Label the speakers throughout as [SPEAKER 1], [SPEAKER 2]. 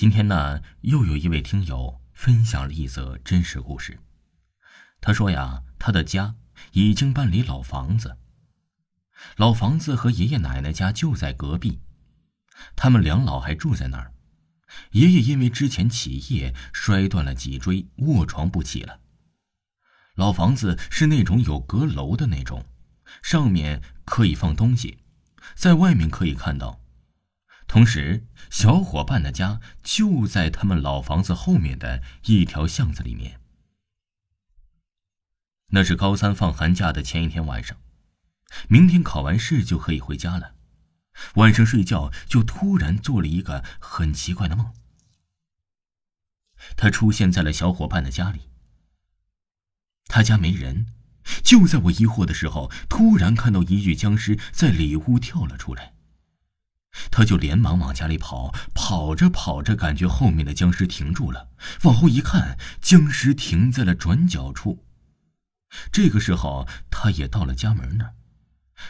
[SPEAKER 1] 今天呢，又有一位听友分享了一则真实故事。他说呀，他的家已经搬离老房子，老房子和爷爷奶奶家就在隔壁，他们两老还住在那儿。爷爷因为之前起夜摔断了脊椎，卧床不起了。老房子是那种有阁楼的那种，上面可以放东西，在外面可以看到。同时，小伙伴的家就在他们老房子后面的一条巷子里面。那是高三放寒假的前一天晚上，明天考完试就可以回家了。晚上睡觉就突然做了一个很奇怪的梦。他出现在了小伙伴的家里，他家没人。就在我疑惑的时候，突然看到一具僵尸在里屋跳了出来。他就连忙往家里跑，跑着跑着，感觉后面的僵尸停住了，往后一看，僵尸停在了转角处。这个时候，他也到了家门那儿，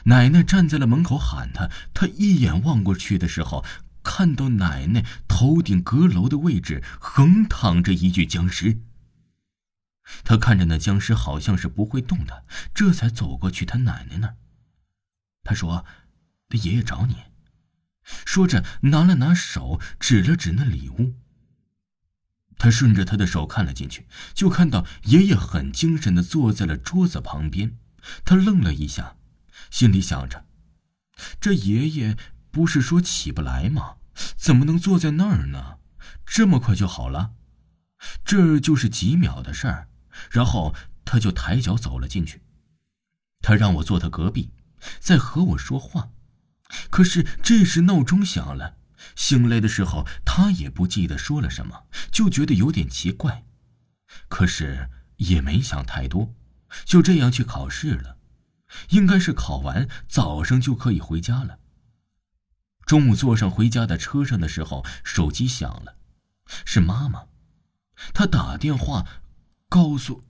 [SPEAKER 1] 奶奶站在了门口喊他。他一眼望过去的时候，看到奶奶头顶阁楼的位置横躺着一具僵尸。他看着那僵尸好像是不会动的，这才走过去他奶奶那儿。他说：“他爷爷找你。”说着，拿了拿手，指了指那里屋。他顺着他的手看了进去，就看到爷爷很精神的坐在了桌子旁边。他愣了一下，心里想着：这爷爷不是说起不来吗？怎么能坐在那儿呢？这么快就好了？这就是几秒的事儿。然后他就抬脚走了进去。他让我坐他隔壁，在和我说话。可是这时闹钟响了，醒来的时候他也不记得说了什么，就觉得有点奇怪，可是也没想太多，就这样去考试了。应该是考完早上就可以回家了。中午坐上回家的车上的时候，手机响了，是妈妈，她打电话告诉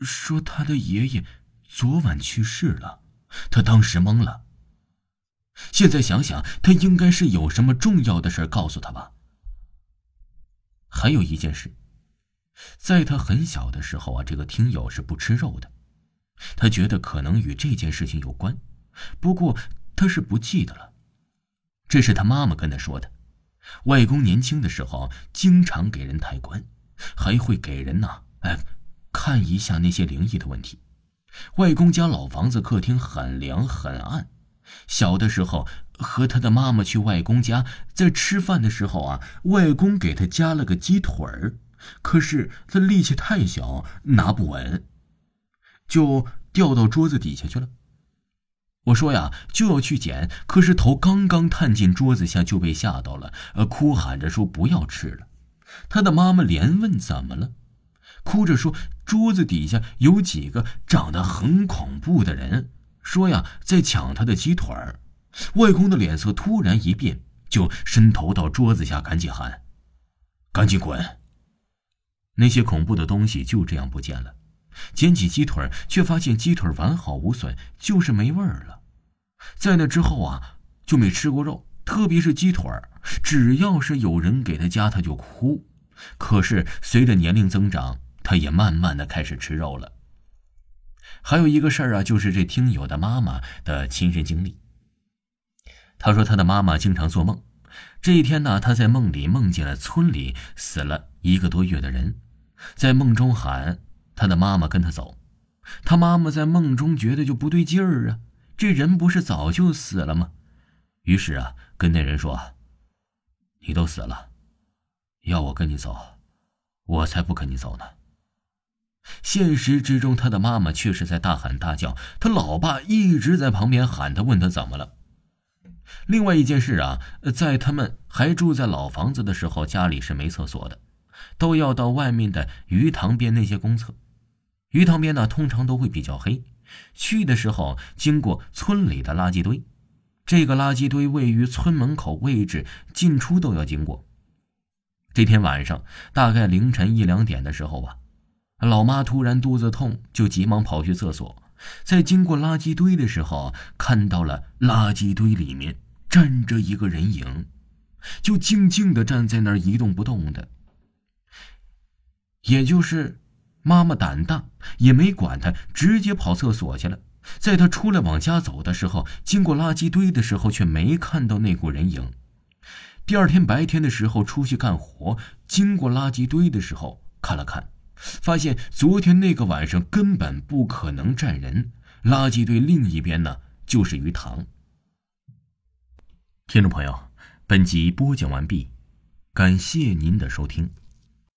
[SPEAKER 1] 说她的爷爷昨晚去世了，她当时懵了。现在想想，他应该是有什么重要的事告诉他吧。还有一件事，在他很小的时候啊，这个听友是不吃肉的，他觉得可能与这件事情有关，不过他是不记得了。这是他妈妈跟他说的。外公年轻的时候经常给人抬棺，还会给人呐，哎，看一下那些灵异的问题。外公家老房子客厅很凉很暗。小的时候和他的妈妈去外公家，在吃饭的时候啊，外公给他夹了个鸡腿儿，可是他力气太小，拿不稳，就掉到桌子底下去了。我说呀，就要去捡，可是头刚刚探进桌子下就被吓到了，呃，哭喊着说不要吃了。他的妈妈连问怎么了，哭着说桌子底下有几个长得很恐怖的人。说呀，在抢他的鸡腿儿，外公的脸色突然一变，就伸头到桌子下，赶紧喊：“赶紧滚！”那些恐怖的东西就这样不见了。捡起鸡腿却发现鸡腿完好无损，就是没味儿了。在那之后啊，就没吃过肉，特别是鸡腿儿只要是有人给他夹，他就哭。可是随着年龄增长，他也慢慢的开始吃肉了。还有一个事儿啊，就是这听友的妈妈的亲身经历。他说他的妈妈经常做梦，这一天呢，他在梦里梦见了村里死了一个多月的人，在梦中喊他的妈妈跟他走。他妈妈在梦中觉得就不对劲儿啊，这人不是早就死了吗？于是啊，跟那人说：“你都死了，要我跟你走，我才不跟你走呢。”现实之中，他的妈妈却是在大喊大叫，他老爸一直在旁边喊他，问他怎么了。另外一件事啊，在他们还住在老房子的时候，家里是没厕所的，都要到外面的鱼塘边那些公厕。鱼塘边呢，通常都会比较黑，去的时候经过村里的垃圾堆，这个垃圾堆位于村门口位置，进出都要经过。这天晚上，大概凌晨一两点的时候吧。老妈突然肚子痛，就急忙跑去厕所，在经过垃圾堆的时候，看到了垃圾堆里面站着一个人影。就静静的站在那儿一动不动的。也就是妈妈胆大，也没管他，直接跑厕所去了。在他出来往家走的时候，经过垃圾堆的时候，却没看到那股人影。第二天白天的时候出去干活，经过垃圾堆的时候看了看，发现昨天那个晚上根本不可能站人。垃圾堆另一边呢，就是鱼塘。听众朋友，本集播讲完毕，感谢您的收听。